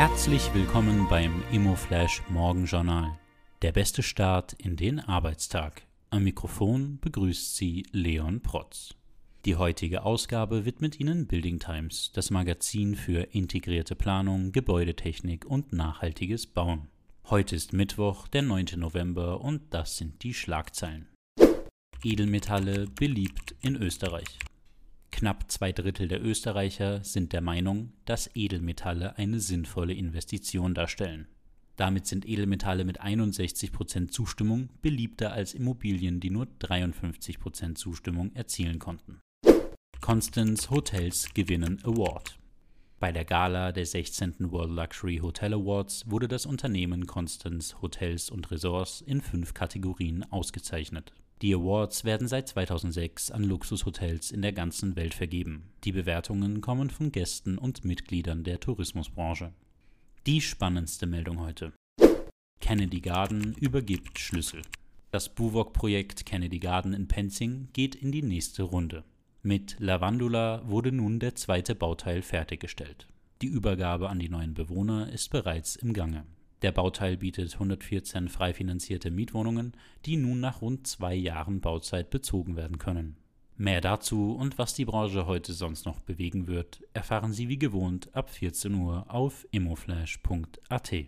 Herzlich willkommen beim ImmoFlash Morgenjournal. Der beste Start in den Arbeitstag. Am Mikrofon begrüßt Sie Leon Protz. Die heutige Ausgabe widmet Ihnen Building Times, das Magazin für integrierte Planung, Gebäudetechnik und nachhaltiges Bauen. Heute ist Mittwoch, der 9. November und das sind die Schlagzeilen. Edelmetalle beliebt in Österreich. Knapp zwei Drittel der Österreicher sind der Meinung, dass Edelmetalle eine sinnvolle Investition darstellen. Damit sind Edelmetalle mit 61% Zustimmung beliebter als Immobilien, die nur 53% Zustimmung erzielen konnten. Constance Hotels gewinnen Award. Bei der Gala der 16. World Luxury Hotel Awards wurde das Unternehmen Constance Hotels und Resorts in fünf Kategorien ausgezeichnet. Die Awards werden seit 2006 an Luxushotels in der ganzen Welt vergeben. Die Bewertungen kommen von Gästen und Mitgliedern der Tourismusbranche. Die spannendste Meldung heute. Kennedy Garden übergibt Schlüssel. Das Buwok-Projekt Kennedy Garden in Penzing geht in die nächste Runde. Mit Lavandula wurde nun der zweite Bauteil fertiggestellt. Die Übergabe an die neuen Bewohner ist bereits im Gange. Der Bauteil bietet 114 frei finanzierte Mietwohnungen, die nun nach rund zwei Jahren Bauzeit bezogen werden können. Mehr dazu und was die Branche heute sonst noch bewegen wird, erfahren Sie wie gewohnt ab 14 Uhr auf immoflash.at.